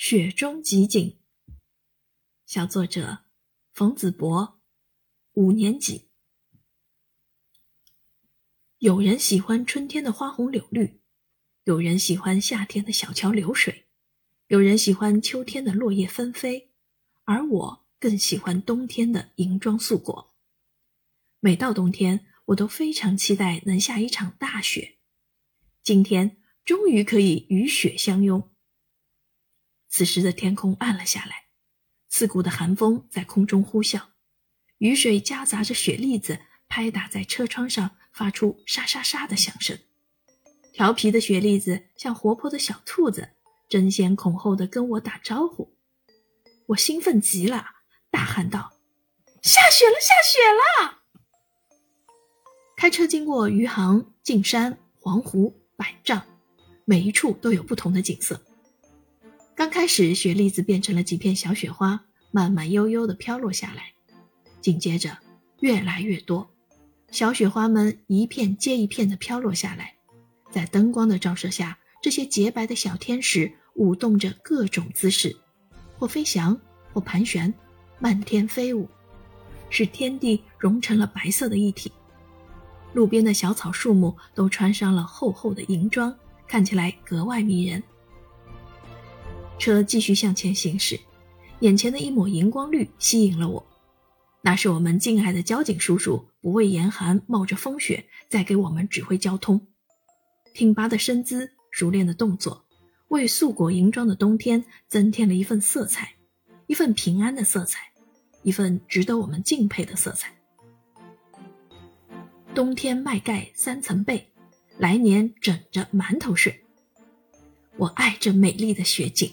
雪中集锦，小作者冯子博，五年级。有人喜欢春天的花红柳绿，有人喜欢夏天的小桥流水，有人喜欢秋天的落叶纷飞，而我更喜欢冬天的银装素裹。每到冬天，我都非常期待能下一场大雪。今天终于可以与雪相拥。此时的天空暗了下来，刺骨的寒风在空中呼啸，雨水夹杂着雪粒子拍打在车窗上，发出沙沙沙的响声。调皮的雪粒子像活泼的小兔子，争先恐后的跟我打招呼。我兴奋极了，大喊道：“下雪了，下雪了！”开车经过余杭、径山、黄湖、百丈，每一处都有不同的景色。刚开始，雪粒子变成了几片小雪花，慢慢悠悠地飘落下来。紧接着，越来越多小雪花们一片接一片地飘落下来。在灯光的照射下，这些洁白的小天使舞动着各种姿势，或飞翔，或盘旋，漫天飞舞，使天地融成了白色的一体。路边的小草树木都穿上了厚厚的银装，看起来格外迷人。车继续向前行驶，眼前的一抹荧光绿吸引了我，那是我们敬爱的交警叔叔不畏严寒，冒着风雪在给我们指挥交通。挺拔的身姿，熟练的动作，为素裹银装的冬天增添了一份色彩，一份平安的色彩，一份值得我们敬佩的色彩。冬天麦盖三层被，来年枕着馒头睡。我爱这美丽的雪景。